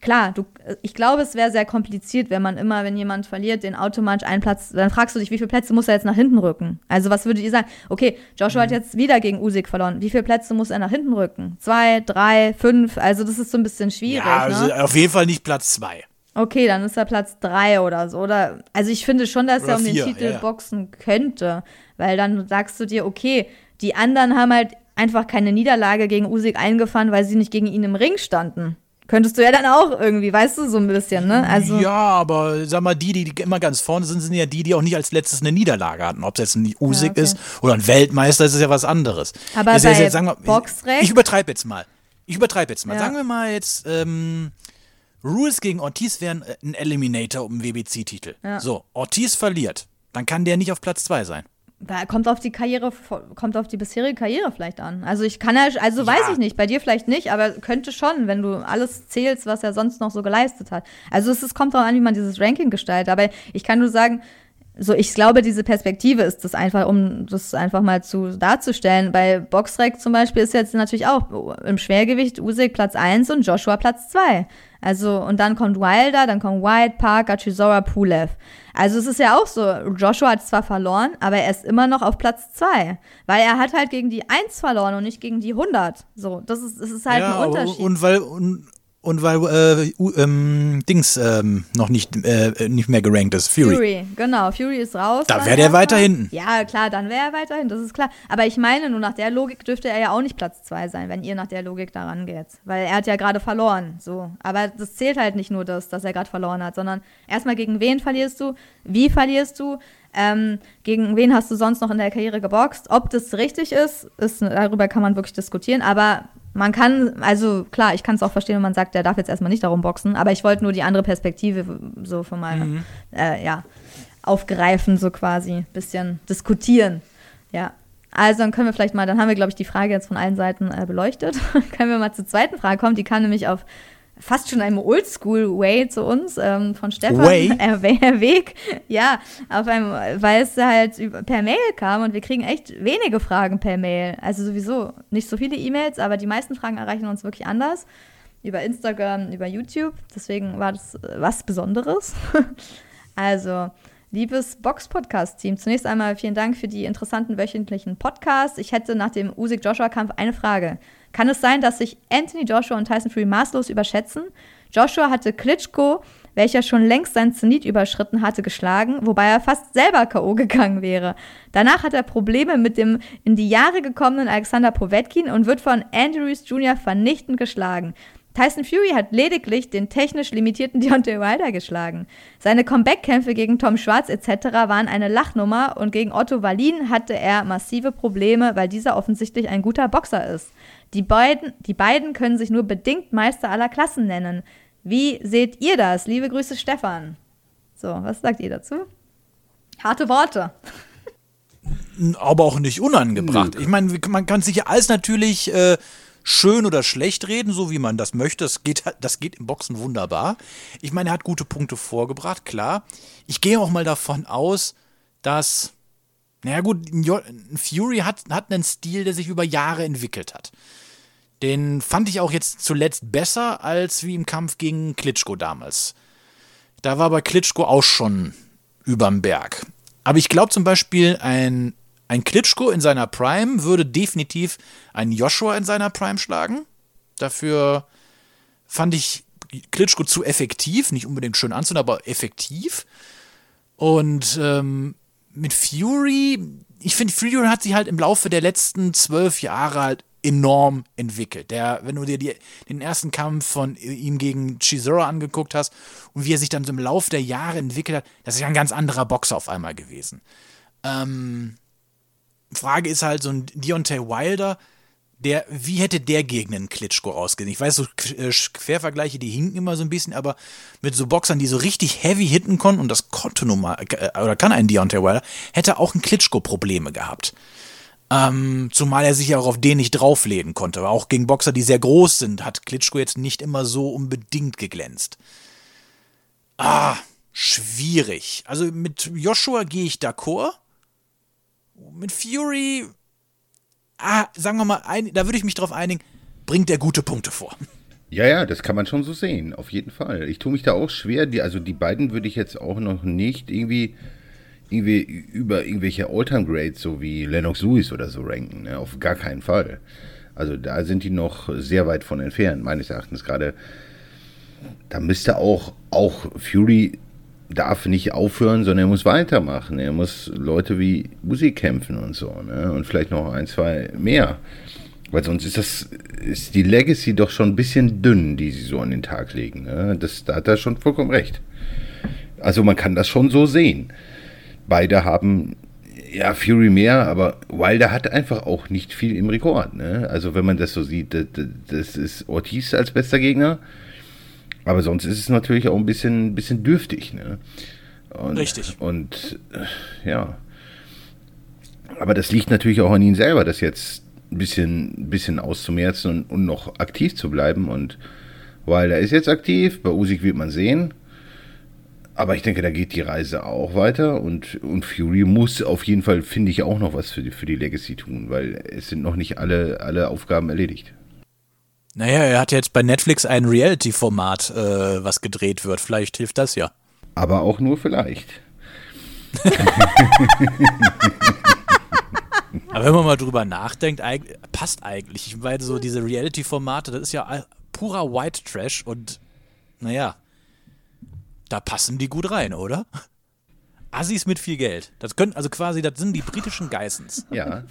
Klar, du, ich glaube, es wäre sehr kompliziert, wenn man immer, wenn jemand verliert, den automatisch einen Platz, dann fragst du dich, wie viele Plätze muss er jetzt nach hinten rücken? Also was würdet ihr sagen? Okay, Joshua hat jetzt wieder gegen Usyk verloren. Wie viele Plätze muss er nach hinten rücken? Zwei, drei, fünf? Also das ist so ein bisschen schwierig. ja, also ne? auf jeden Fall nicht Platz zwei. Okay, dann ist er Platz drei oder so. Oder, also ich finde schon, dass Oder er um vier, den Titel ja. boxen könnte. Weil dann sagst du dir, okay, die anderen haben halt einfach keine Niederlage gegen Usyk eingefahren, weil sie nicht gegen ihn im Ring standen. Könntest du ja dann auch irgendwie, weißt du, so ein bisschen, ne? Also, ja, aber sag mal, die, die immer ganz vorne sind, sind ja die, die auch nicht als letztes eine Niederlage hatten. Ob es jetzt ein Usyk okay. ist oder ein Weltmeister, ist es ja was anderes. Aber ja bei jetzt, sagen wir, Boxrec- Ich übertreibe jetzt mal. Ich übertreibe jetzt mal. Ja. Sagen wir mal jetzt, ähm, Rules gegen Ortiz wären äh, ein Eliminator um den WBC-Titel. Ja. So, Ortiz verliert. Dann kann der nicht auf Platz zwei sein. Da kommt auf die Karriere, kommt auf die bisherige Karriere vielleicht an. Also ich kann ja, also weiß ich nicht, bei dir vielleicht nicht, aber könnte schon, wenn du alles zählst, was er sonst noch so geleistet hat. Also es ist, kommt darauf an, wie man dieses Ranking gestaltet. Aber ich kann nur sagen, so, ich glaube, diese Perspektive ist das einfach, um das einfach mal zu darzustellen. Bei Boxrec zum Beispiel ist jetzt natürlich auch im Schwergewicht Usyk Platz 1 und Joshua Platz 2. Also, und dann kommt Wilder, dann kommt White, Parker, Chisora, Pulev. Also es ist ja auch so, Joshua hat zwar verloren, aber er ist immer noch auf Platz 2. Weil er hat halt gegen die 1 verloren und nicht gegen die 100. So, das ist, das ist halt ein aber- Unterschied. Und weil, und, und weil äh, U- ähm, Dings ähm, noch nicht, äh, nicht mehr gerankt ist, Fury. Fury, genau. Fury ist raus. Da dann wär der weiter hinten. Ja, klar, dann wäre er weiter hinten, das ist klar. Aber ich meine, nur nach der Logik dürfte er ja auch nicht Platz 2 sein, wenn ihr nach der Logik daran geht. Weil er hat ja gerade verloren. So. Aber das zählt halt nicht nur das, dass er gerade verloren hat, sondern erstmal gegen wen verlierst du, wie verlierst du, ähm, gegen wen hast du sonst noch in der Karriere geboxt. Ob das richtig ist, ist, darüber kann man wirklich diskutieren. Aber man kann, also klar, ich kann es auch verstehen, wenn man sagt, der darf jetzt erstmal nicht darum boxen, aber ich wollte nur die andere Perspektive so von meiner, äh, ja, aufgreifen, so quasi, bisschen diskutieren. Ja. Also dann können wir vielleicht mal, dann haben wir, glaube ich, die Frage jetzt von allen Seiten äh, beleuchtet. [laughs] können wir mal zur zweiten Frage kommen. Die kam nämlich auf fast schon einem Oldschool-Way zu uns ähm, von Stefan. Way? [laughs] Äh, Weg. Ja, auf einem, weil es halt über, per Mail kam und wir kriegen echt wenige Fragen per Mail. Also sowieso nicht so viele E-Mails, aber die meisten Fragen erreichen uns wirklich anders. Über Instagram, über YouTube. Deswegen war das äh, was Besonderes. [laughs] Also, liebes Box-Podcast-Team, zunächst einmal vielen Dank für die interessanten wöchentlichen Podcasts. Ich hätte nach dem Usyk-Joshua-Kampf eine Frage. Kann es sein, dass sich Anthony Joshua und Tyson Fury maßlos überschätzen? Joshua hatte Klitschko, welcher schon längst sein Zenit überschritten hatte, geschlagen, wobei er fast selber K.O. gegangen wäre. Danach hat er Probleme mit dem in die Jahre gekommenen Alexander Povetkin und wird von Andrews Jr. vernichtend geschlagen. Tyson Fury hat lediglich den technisch limitierten [laughs] Deontay Wilder geschlagen. Seine Comeback-Kämpfe gegen Tom Schwarz etc. waren eine Lachnummer und gegen Otto Wallin hatte er massive Probleme, weil dieser offensichtlich ein guter Boxer ist. Die beiden, die beiden können sich nur bedingt Meister aller Klassen nennen. Wie seht ihr das? Liebe Grüße, Stefan. So, was sagt ihr dazu? Harte Worte. [laughs] aber auch nicht unangebracht. Ich meine, man kann sich ja alles natürlich äh, schön oder schlecht reden, so wie man das möchte. Das geht, das geht im Boxen wunderbar. Ich meine, er hat gute Punkte vorgebracht, klar. Ich gehe auch mal davon aus, dass, naja gut, Fury hat, hat einen Stil, der sich über Jahre entwickelt hat. Den fand ich auch jetzt zuletzt besser als wie im Kampf gegen Klitschko damals. Da war bei Klitschko auch schon überm Berg. Aber ich glaube zum Beispiel, ein, ein Klitschko in seiner Prime würde definitiv einen Joshua in seiner Prime schlagen. Dafür fand ich Klitschko zu effektiv, nicht unbedingt schön anzusehen, aber effektiv. Und ähm, mit Fury, ich finde, Fury hat sich halt im Laufe der letzten zwölf Jahre halt enorm entwickelt. Der, wenn du dir die, den ersten Kampf von ihm gegen Chisora angeguckt hast und wie er sich dann so im Laufe der Jahre entwickelt hat, das ist ja ein ganz anderer Boxer auf einmal gewesen. Ähm, Frage ist halt so ein Deontay Wilder, der, wie hätte der gegen einen Klitschko ausgesehen? Ich weiß, so äh, Quervergleiche, die hinken immer so ein bisschen, aber mit so Boxern, die so richtig heavy hitten konnten, und das konnte nun mal, äh, oder kann ein Deontay Wilder, hätte auch ein Klitschko Probleme gehabt. Ähm, zumal er sich ja auch auf den nicht drauflegen konnte. Aber auch gegen Boxer, die sehr groß sind, hat Klitschko jetzt nicht immer so unbedingt geglänzt. Ah, schwierig. Also mit Joshua gehe ich d'accord. Mit Fury, ah, sagen wir mal, ein, da würde ich mich drauf einigen, bringt er gute Punkte vor. Ja, ja, das kann man schon so sehen, auf jeden Fall. Ich tue mich da auch schwer. Die, also die beiden würde ich jetzt auch noch nicht irgendwie irgendwie über irgendwelche All-Time-Grades, so wie Lennox Lewis oder so ranken. Ne? Auf gar keinen Fall. Also da sind die noch sehr weit von entfernt, meines Erachtens. Gerade da müsste auch, auch Fury darf nicht aufhören, sondern er muss weitermachen. Er muss Leute wie Uzi kämpfen und so. Ne? Und vielleicht noch ein, zwei mehr. Weil sonst ist das, ist die Legacy doch schon ein bisschen dünn, die sie so an den Tag legen. Ne? Das, da hat er schon vollkommen recht. Also man kann das schon so sehen. Beide haben ja Fury mehr, aber Wilder hat einfach auch nicht viel im Rekord. Ne? Also wenn man das so sieht, das, das ist Ortiz als bester Gegner, aber sonst ist es natürlich auch ein bisschen, bisschen dürftig. Ne? Und, Richtig. Und äh, ja. Aber das liegt natürlich auch an ihm selber, das jetzt ein bisschen, ein bisschen auszumerzen und, und noch aktiv zu bleiben. Und Wilder ist jetzt aktiv, bei Usyk wird man sehen. Aber ich denke, da geht die Reise auch weiter und, und Fury muss auf jeden Fall, finde ich, auch noch was für die, für die Legacy tun, weil es sind noch nicht alle, alle Aufgaben erledigt. Naja, er hat jetzt bei Netflix ein Reality-Format, äh, was gedreht wird. Vielleicht hilft das ja. Aber auch nur vielleicht. [laughs] Aber wenn man mal drüber nachdenkt, passt eigentlich. Ich meine, so diese Reality-Formate, das ist ja purer White Trash und naja, da passen die gut rein, oder? Assis mit viel Geld. Das können, also quasi, das sind die britischen Geissens. Ja.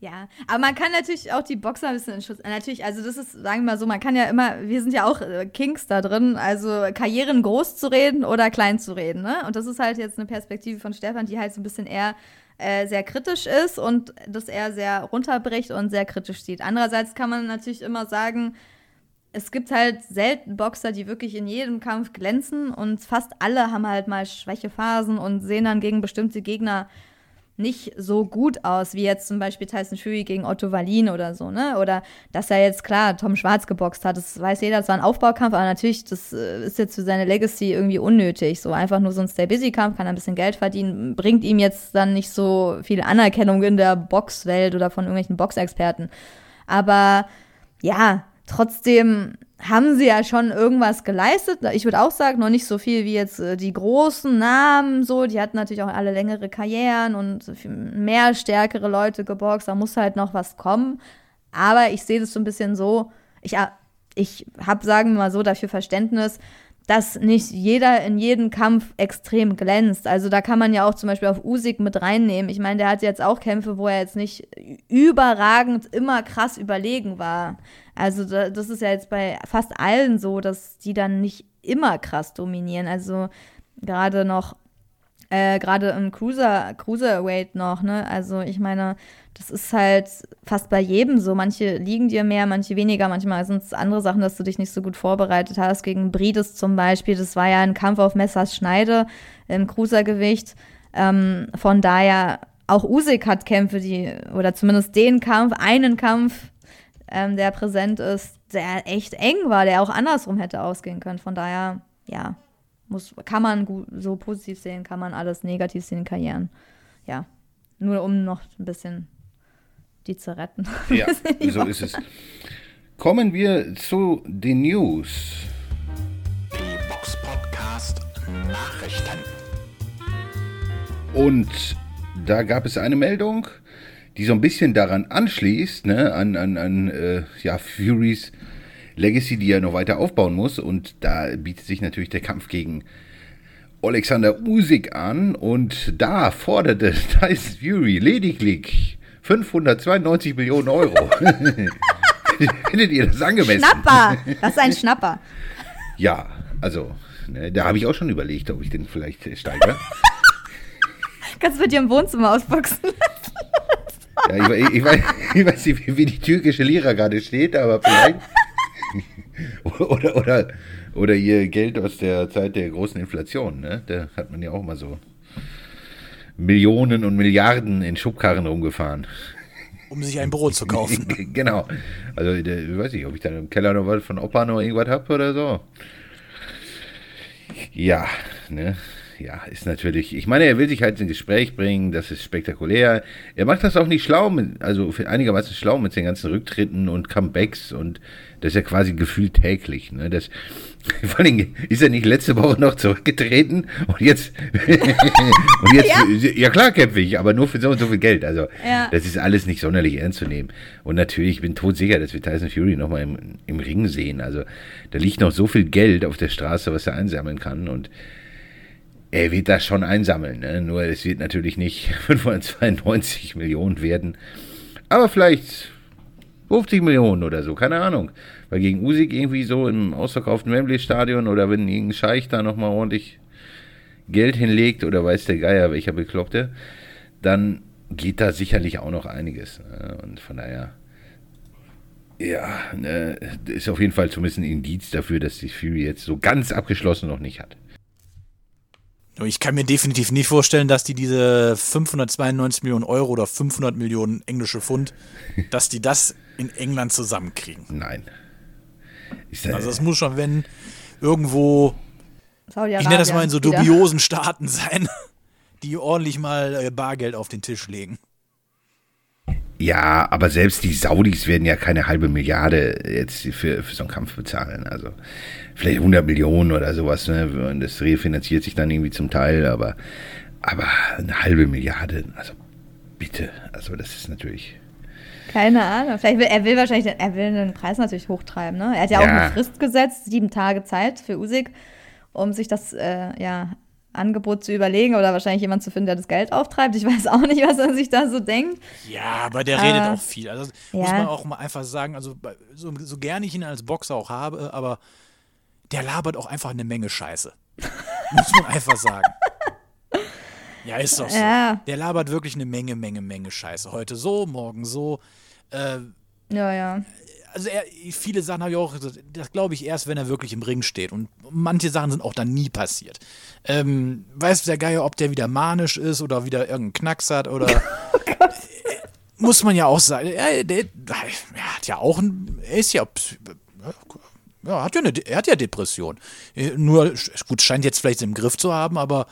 Ja, aber man kann natürlich auch die Boxer ein bisschen in Schutz. Natürlich, also das ist, sagen wir mal so, man kann ja immer, wir sind ja auch äh, Kings da drin, also Karrieren groß zu reden oder klein zu reden, ne? Und das ist halt jetzt eine Perspektive von Stefan, die halt so ein bisschen eher äh, sehr kritisch ist und das eher sehr runterbricht und sehr kritisch sieht. Andererseits kann man natürlich immer sagen, es gibt halt selten Boxer, die wirklich in jedem Kampf glänzen und fast alle haben halt mal Schwächephasen und sehen dann gegen bestimmte Gegner nicht so gut aus, wie jetzt zum Beispiel Tyson Fury gegen Otto Wallin oder so, ne? Oder dass er jetzt klar Tom Schwarz geboxt hat, das weiß jeder, das war ein Aufbaukampf, aber natürlich, das äh, ist jetzt für seine Legacy irgendwie unnötig. So einfach nur so ein Stay-Busy-Kampf, kann ein bisschen Geld verdienen, bringt ihm jetzt dann nicht so viel Anerkennung in der Boxwelt oder von irgendwelchen Boxexperten. Aber ja, Trotzdem haben sie ja schon irgendwas geleistet. Ich würde auch sagen, noch nicht so viel wie jetzt äh, die großen Namen so. Die hatten natürlich auch alle längere Karrieren und mehr stärkere Leute geboxt. Da muss halt noch was kommen. Aber ich sehe das so ein bisschen so. Ich, äh, ich habe, sagen wir mal so, dafür Verständnis, dass nicht jeder in jedem Kampf extrem glänzt. Also da kann man ja auch zum Beispiel auf Usyk mit reinnehmen. Ich meine, der hat jetzt auch Kämpfe, wo er jetzt nicht überragend immer krass überlegen war. Also das ist ja jetzt bei fast allen so, dass die dann nicht immer krass dominieren. Also gerade noch, äh, gerade im Cruiser, Cruiserweight noch, ne? Also ich meine, das ist halt fast bei jedem so. Manche liegen dir mehr, manche weniger. Manchmal sind es andere Sachen, dass du dich nicht so gut vorbereitet hast. Gegen Brides zum Beispiel, das war ja ein Kampf auf Messers Schneide im Cruisergewicht. Ähm, von daher, auch Usyk hat Kämpfe, die, oder zumindest den Kampf, einen Kampf, ähm, der präsent ist, der echt eng war, der auch andersrum hätte ausgehen können. Von daher, ja, muss, kann man gut, so positiv sehen, kann man alles negativ sehen in Karrieren. Ja, nur um noch ein bisschen die zu retten. [laughs] Ja, so ist es. Kommen wir zu den News. Die Box Podcast Nachrichten. Und da gab es eine Meldung, die so ein bisschen daran anschließt, ne, an, an, an äh, ja, Furys Legacy, die er noch weiter aufbauen muss. Und da bietet sich natürlich der Kampf gegen Alexander Usyk an. Und da forderte [laughs] Tyson Fury lediglich 592 Millionen Euro. [laughs] Findet ihr das angemessen? Schnapper! Das ist ein Schnapper. [laughs] Ja, also, ne, da habe ich auch schon überlegt, ob ich den vielleicht äh, steigere. Kannst du mit dir im Wohnzimmer ausboxen? Ja, ich, ich, weiß, ich weiß nicht, wie, wie die türkische Lira gerade steht, aber vielleicht. [laughs] oder, oder, oder ihr Geld aus der Zeit der großen Inflation, ne? Da hat man ja auch mal so Millionen und Milliarden in Schubkarren rumgefahren. Um sich ein Brot zu kaufen. [laughs] genau. Also, ich weiß nicht, ob ich dann im Keller noch was von Opa noch irgendwas habe oder so. Ja, ne? Ja, ist natürlich. Ich meine, er will sich halt ins Gespräch bringen, das ist spektakulär. Er macht das auch nicht schlau, mit, also einigermaßen schlau mit den ganzen Rücktritten und Comebacks und das ist ja quasi gefühlt täglich. Ne? Das, [laughs] vor allen Dingen ist er nicht letzte Woche noch zurückgetreten und jetzt, [laughs] und jetzt, ja. ja klar kämpfe ich, aber nur für so und so viel Geld. Also Ja. das ist alles nicht sonderlich ernst zu nehmen. Und natürlich, ich bin todsicher, dass wir Tyson Fury nochmal im, im Ring sehen. Also da liegt noch so viel Geld auf der Straße, was er einsammeln kann. Und er wird das schon einsammeln. Ne? Nur es wird natürlich nicht [laughs] 592 Millionen werden. Aber vielleicht 50 Millionen oder so, keine Ahnung. Weil gegen Usyk irgendwie so im ausverkauften Wembley-Stadion oder wenn irgendein Scheich da nochmal ordentlich Geld hinlegt oder weiß der Geier, welcher Bekloppte, dann geht da sicherlich auch noch einiges. ne? Und von daher, ja, ne, ist auf jeden Fall zumindest ein Indiz dafür, dass die Fury jetzt so ganz abgeschlossen noch nicht hat. Ich kann mir definitiv nicht vorstellen, dass die diese 592 Millionen Euro oder 500 Millionen englische Pfund, [laughs] dass die das in England zusammenkriegen. Nein. Äh, Also das muss schon, wenn irgendwo, ich nenne das mal in so wieder. dubiosen Staaten [laughs] sein, die ordentlich mal äh, Bargeld auf den Tisch legen. Ja, aber selbst die Saudis werden ja keine halbe Milliarde jetzt für, für so einen Kampf bezahlen. Also vielleicht 100 Millionen oder sowas. Ne? Und das refinanziert sich dann irgendwie zum Teil, aber, aber eine halbe Milliarde, also bitte. Also das ist natürlich. Keine Ahnung. Vielleicht will, er will wahrscheinlich, den, er will den Preis natürlich hochtreiben. Ne? Er hat ja, auch Ja. eine Frist gesetzt, sieben Tage Zeit für Usyk, um sich das äh, ja, Angebot zu überlegen oder wahrscheinlich jemand zu finden, der das Geld auftreibt. Ich weiß auch nicht, was er sich da so denkt. Ja, aber der redet Äh, auch viel. Also muss ja. man auch mal einfach sagen, also so, so gerne ich ihn als Boxer auch habe, aber der labert auch einfach eine Menge Scheiße. [laughs] muss man einfach sagen. Ja, ist doch so. Ja. Der labert wirklich eine Menge, Menge, Menge Scheiße. Heute so, morgen so. Äh, Ja, ja. Also er, viele Sachen habe ich auch, das glaube ich erst, wenn er wirklich im Ring steht. Und manche Sachen sind auch dann nie passiert. Ähm, weiß der Geier, ob der wieder manisch ist oder wieder irgendeinen Knacks hat oder. [laughs] Äh, Muss man ja auch sagen. Er, der, er hat ja auch ein. Er ist ja. Ja, hat ja eine, er hat ja Depression. Äh, Nur, gut, scheint jetzt vielleicht im Griff zu haben, aber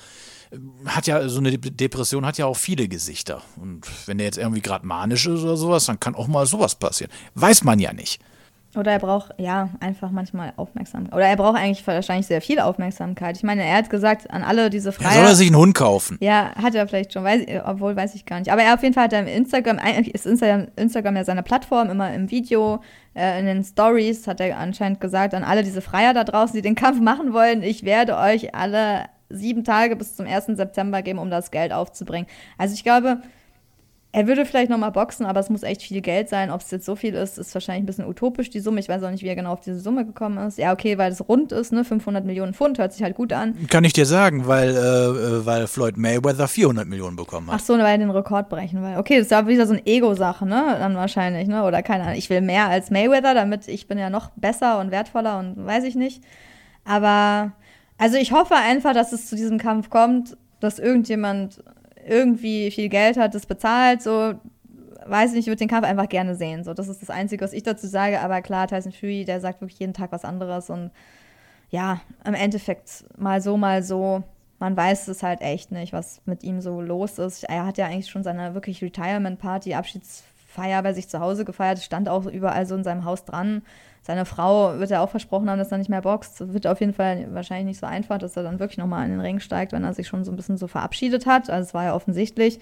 hat ja so eine De- Depression hat ja auch viele Gesichter. Und wenn der jetzt irgendwie gerade manisch ist oder sowas, dann kann auch mal sowas passieren. Weiß man ja nicht. Oder er braucht, ja, einfach manchmal Aufmerksamkeit. Oder er braucht eigentlich wahrscheinlich sehr viel Aufmerksamkeit. Ich meine, er hat gesagt, an alle diese Ja, Freier. soll er sich einen Hund kaufen? Ja, hat er vielleicht schon, weiß, obwohl weiß ich gar nicht. Aber er auf jeden Fall hat er im Instagram, eigentlich ist Instagram, Instagram ja seine Plattform, immer im Video, äh, in den Stories hat er anscheinend gesagt, an alle diese Freier da draußen, die den Kampf machen wollen, ich werde euch alle sieben Tage bis zum 1. September geben, um das Geld aufzubringen. Also ich glaube, er würde vielleicht nochmal boxen, aber es muss echt viel Geld sein. Ob es jetzt so viel ist, ist wahrscheinlich ein bisschen utopisch, die Summe. Ich weiß auch nicht, wie er genau auf diese Summe gekommen ist. Ja, okay, weil es rund ist, ne? 500 Millionen Pfund, hört sich halt gut an. Kann ich dir sagen, weil, äh, äh, weil Floyd Mayweather 400 Millionen bekommen Ach hat. so, weil er den Rekord brechen will. Okay, das ist ja wieder so eine Ego-Sache, ne? Dann wahrscheinlich, ne? Oder keine Ahnung. Ich will mehr als Mayweather, damit ich bin ja noch besser und wertvoller und weiß ich nicht. Aber, also ich hoffe einfach, dass es zu diesem Kampf kommt, dass irgendjemand irgendwie viel Geld hat, das bezahlt, so. Weiß nicht, ich würde den Kampf einfach gerne sehen. So, das ist das Einzige, was ich dazu sage. Aber klar, Tyson Fury, der sagt wirklich jeden Tag was anderes und ja, im Endeffekt mal so, mal so. Man weiß es halt echt nicht, was mit ihm so los ist. Er hat ja eigentlich schon seine wirklich Retirement-Party, Abschiedsfeier bei sich zu Hause gefeiert. Stand auch überall so in seinem Haus dran. Seine Frau wird er auch versprochen haben, dass er nicht mehr boxt. Wird auf jeden Fall wahrscheinlich nicht so einfach, dass er dann wirklich nochmal in den Ring steigt, wenn er sich schon so ein bisschen so verabschiedet hat. Also es war ja offensichtlich.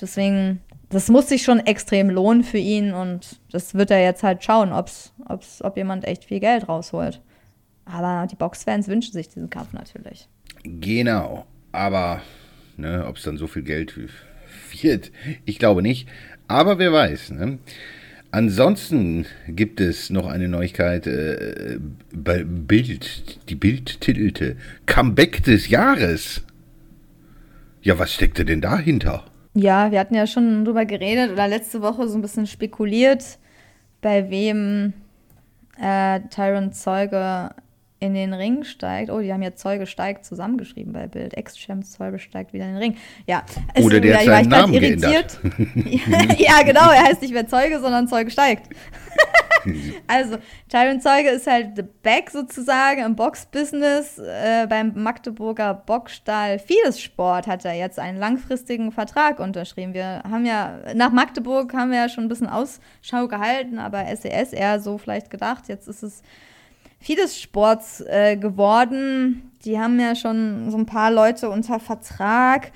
Deswegen, das muss sich schon extrem lohnen für ihn und das wird er jetzt halt schauen, ob's, ob's, ob jemand echt viel Geld rausholt. Aber die Boxfans wünschen sich diesen Kampf natürlich. Genau. Aber ne, ob es dann so viel Geld wird, ich glaube nicht. Aber wer weiß, ne? Ansonsten gibt es noch eine Neuigkeit äh, bei Bild. Die Bild titelte Comeback des Jahres. Ja, was steckte denn dahinter? Ja, wir hatten ja schon drüber geredet oder letzte Woche so ein bisschen spekuliert, bei wem äh, Tyron Zeuge in den Ring steigt. Oh, die haben ja Zeuge steigt zusammengeschrieben bei Bild. Ex-Champs Zeuge steigt wieder in den Ring. Ja. es Oder ist der wieder- hat seinen Namen geändert. [laughs] ja, genau. Er heißt nicht mehr Zeuge, sondern Zeuge steigt. [laughs] also, Tyron Zeuge ist halt the back sozusagen im Boxbusiness. Äh, beim Magdeburger Boxstall Fides Sport hat er jetzt einen langfristigen Vertrag unterschrieben. Wir haben ja, nach Magdeburg haben wir ja schon ein bisschen Ausschau gehalten, aber SES eher so vielleicht gedacht. Jetzt ist es Fides Sports äh, geworden. Die haben ja schon so ein paar Leute unter Vertrag.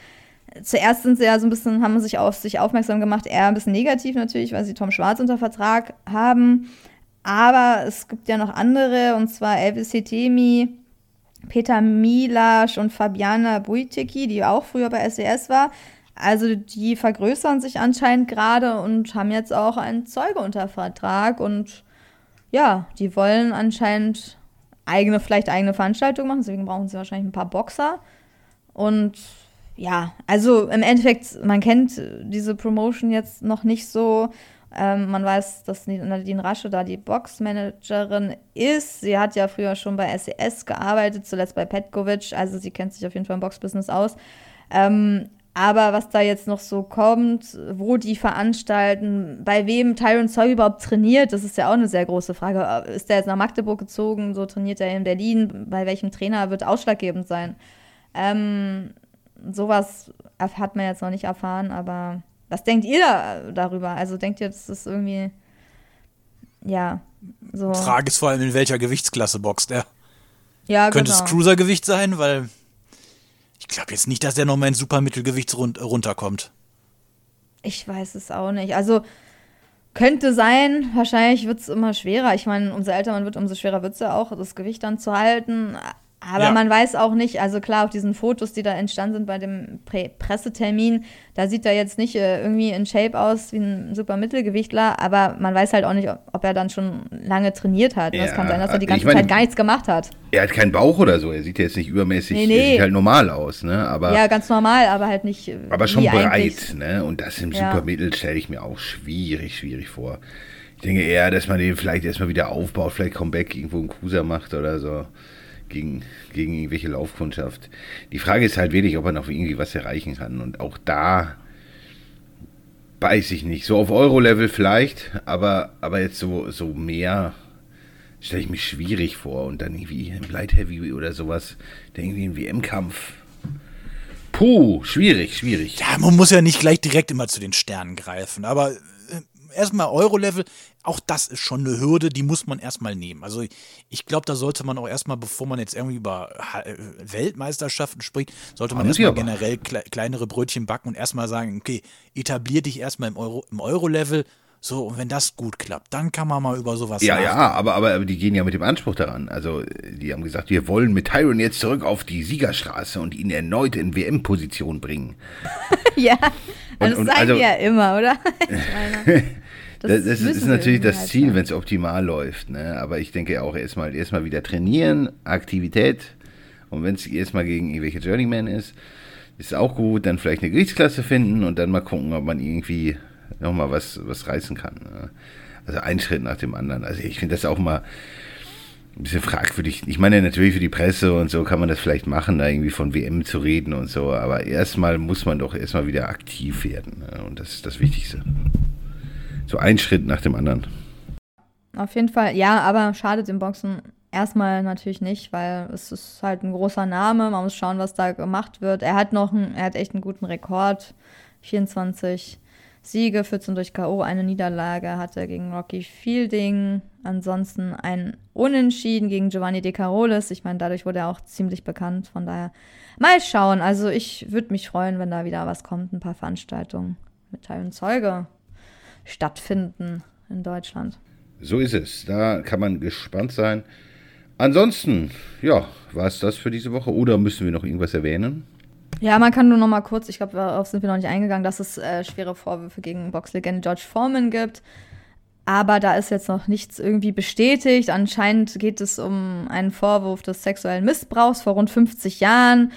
Zuerst sind sie ja so ein bisschen, haben sich auf sich aufmerksam gemacht, eher ein bisschen negativ natürlich, weil sie Tom Schwarz unter Vertrag haben. Aber es gibt ja noch andere, und zwar Elvis Hetemi, Peter Milasch und Fabiana Buitiki, die auch früher bei SES war. Also die vergrößern sich anscheinend gerade und haben jetzt auch einen Zeuge unter Vertrag und ja, die wollen anscheinend eigene, vielleicht eigene Veranstaltungen machen, deswegen brauchen sie wahrscheinlich ein paar Boxer. Und ja, also im Endeffekt, man kennt diese Promotion jetzt noch nicht so. Ähm, man weiß, dass Nadine Rasche da die Boxmanagerin ist. Sie hat ja früher schon bei SES gearbeitet, zuletzt bei Petkovic, also sie kennt sich auf jeden Fall im Boxbusiness aus. Ähm, aber was da jetzt noch so kommt, wo die veranstalten, bei wem Tyron Zoll überhaupt trainiert, das ist ja auch eine sehr große Frage. Ist der jetzt nach Magdeburg gezogen, so trainiert er in Berlin, bei welchem Trainer wird ausschlaggebend sein? Ähm, sowas hat man jetzt noch nicht erfahren, aber was denkt ihr da, darüber? Also denkt ihr, das ist irgendwie, ja, so. Frage ist vor allem, in welcher Gewichtsklasse boxt er. Ja, Könnte genau. es Cruisergewicht sein, weil glaube jetzt nicht, dass der noch mal ins Supermittelgewicht run runterkommt. Ich weiß es auch nicht. Also könnte sein, wahrscheinlich wird es immer schwerer. Ich meine, umso älter man wird, umso schwerer wird es ja auch, das Gewicht dann zu halten. Aber Ja. man weiß auch nicht, also klar, auf diesen Fotos, die da entstanden sind bei dem Pre Pressetermin, da sieht er jetzt nicht äh, irgendwie in Shape aus wie ein super Mittelgewichtler, aber man weiß halt auch nicht, ob, er dann schon lange trainiert hat. Ja, es kann sein, dass er die ich ganze meine- Zeit gar nichts gemacht hat. Er hat keinen Bauch oder so. Er sieht jetzt nicht übermäßig, Nee, er nee. sieht halt normal aus, ne? Aber, Ja, ganz normal, aber halt nicht. äh, aber schon eigentlich. breit, ne? Und das im Ja. Supermittel stelle ich mir auch schwierig, schwierig vor. Ich denke eher, dass man den vielleicht erstmal wieder aufbaut, vielleicht Comeback irgendwo einen Cruiser macht oder so. Gegen, gegen irgendwelche Laufkundschaft. Die Frage ist halt wirklich, ob er noch irgendwie was erreichen kann. Und auch da weiß ich nicht. So auf Euro-Level vielleicht, aber, aber jetzt so, so mehr stelle ich mir schwierig vor. Und dann irgendwie im Light Heavy oder sowas, dann irgendwie ein WM-Kampf. Puh, schwierig, schwierig. Ja, man muss ja nicht gleich direkt immer zu den Sternen greifen, aber erstmal Euro-Level, auch das ist schon eine Hürde, die muss man erstmal nehmen. Also ich glaube, da sollte man auch erstmal, bevor man jetzt irgendwie über äh, Weltmeisterschaften spricht, sollte man erstmal generell kle kleinere Brötchen backen und erstmal sagen, okay, etablier dich erstmal im Euro- im Euro-Level. So, und wenn das gut klappt, dann kann man mal über sowas Ja, nachdenken. ja, aber, aber, aber die gehen ja mit dem Anspruch daran. Also, die haben gesagt, wir wollen mit Tyron jetzt zurück auf die Siegerstraße und ihn erneut in WM-Position bringen. [laughs] [laughs] Ja, Und- also das sagen also- die ja immer, oder? [laughs] [laughs] Das, das, ist wir natürlich das halt Ziel, wenn es optimal läuft. Ne? Aber ich denke auch erstmal erstmal wieder trainieren, Aktivität. Und wenn es erstmal gegen irgendwelche Journeyman ist, ist auch gut. Dann vielleicht eine Gewichtsklasse finden und dann mal gucken, ob man irgendwie nochmal was, was reißen kann. Ne? Also ein Schritt nach dem anderen. Also ich finde das auch mal ein bisschen fragwürdig. Ich meine, natürlich für die Presse und so kann man das vielleicht machen, da irgendwie von WM zu reden und so. Aber erstmal muss man doch erstmal wieder aktiv werden. Ne? Und das ist das Wichtigste. So ein Schritt nach dem anderen. Auf jeden Fall, ja, aber schadet dem Boxen erstmal natürlich nicht, weil es ist halt ein großer Name. Man muss schauen, was da gemacht wird. Er hat noch einen, er hat echt einen guten Rekord. 24 Siege, 14 durch K.O., eine Niederlage hat er gegen Rocky Fielding. Ansonsten ein Unentschieden gegen Giovanni De Carolis. Ich meine, dadurch wurde er auch ziemlich bekannt. Von daher mal schauen. Also ich würde mich freuen, wenn da wieder was kommt. Ein paar Veranstaltungen mit Teil und Zeuge stattfinden in Deutschland. So ist es. Da kann man gespannt sein. Ansonsten, ja, war es das für diese Woche oder müssen wir noch irgendwas erwähnen? Ja, man kann nur noch mal kurz, ich glaube, darauf sind wir noch nicht eingegangen, dass es äh, schwere Vorwürfe gegen Boxlegende George Foreman gibt. Aber da ist jetzt noch nichts irgendwie bestätigt. Anscheinend geht es um einen Vorwurf des sexuellen Missbrauchs vor rund 50 Jahren.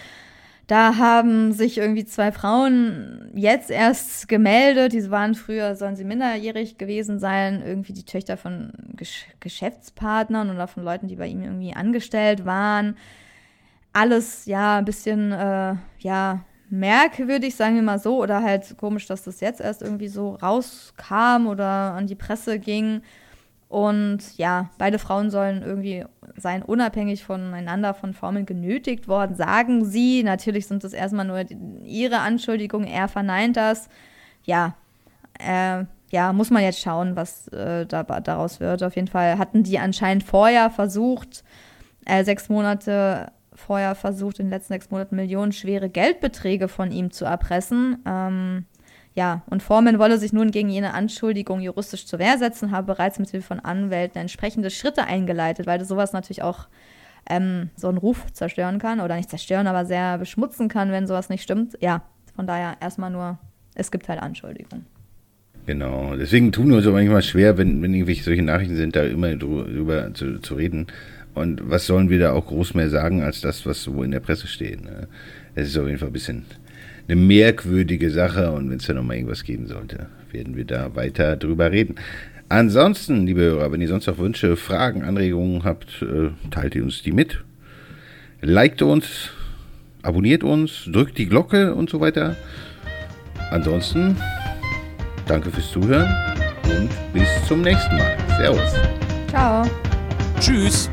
Da haben sich irgendwie zwei Frauen jetzt erst gemeldet. Diese waren früher, sollen sie minderjährig gewesen sein, irgendwie die Töchter von Gesch Geschäftspartnern oder von Leuten, die bei ihm irgendwie angestellt waren. Alles, ja, ein bisschen, äh, ja, merkwürdig, sagen wir mal so, oder halt komisch, dass das jetzt erst irgendwie so rauskam oder an die Presse ging. Und ja, beide Frauen sollen irgendwie sein unabhängig voneinander von Formeln genötigt worden, sagen sie. Natürlich sind das erstmal nur ihre Anschuldigungen, er verneint das. Ja, äh, ja, muss man jetzt schauen, was äh, da, daraus wird. Auf jeden Fall hatten die anscheinend vorher versucht, äh, sechs Monate vorher versucht, in den letzten sechs Monaten Millionen schwere Geldbeträge von ihm zu erpressen. Ähm, ja, und Foreman wolle sich nun gegen jene Anschuldigung juristisch zur Wehr setzen, habe bereits mit Hilfe von Anwälten entsprechende Schritte eingeleitet, weil sowas natürlich auch ähm, so einen Ruf zerstören kann oder nicht zerstören, aber sehr beschmutzen kann, wenn sowas nicht stimmt. Ja, von daher erstmal nur, es gibt halt Anschuldigungen. Genau, deswegen tun wir uns auch manchmal schwer, wenn, wenn irgendwelche solche Nachrichten sind, da immer drüber zu, zu reden. Und was sollen wir da auch groß mehr sagen, als das, was so in der Presse steht. Ne? Es ist auf jeden Fall ein bisschen eine merkwürdige Sache und wenn es da nochmal irgendwas geben sollte, werden wir da weiter drüber reden. Ansonsten, liebe Hörer, wenn ihr sonst noch Wünsche, Fragen, Anregungen habt, äh, teilt ihr uns die mit. Liked uns, abonniert uns, drückt die Glocke und so weiter. Ansonsten, danke fürs Zuhören und bis zum nächsten Mal. Servus. Ciao. Tschüss.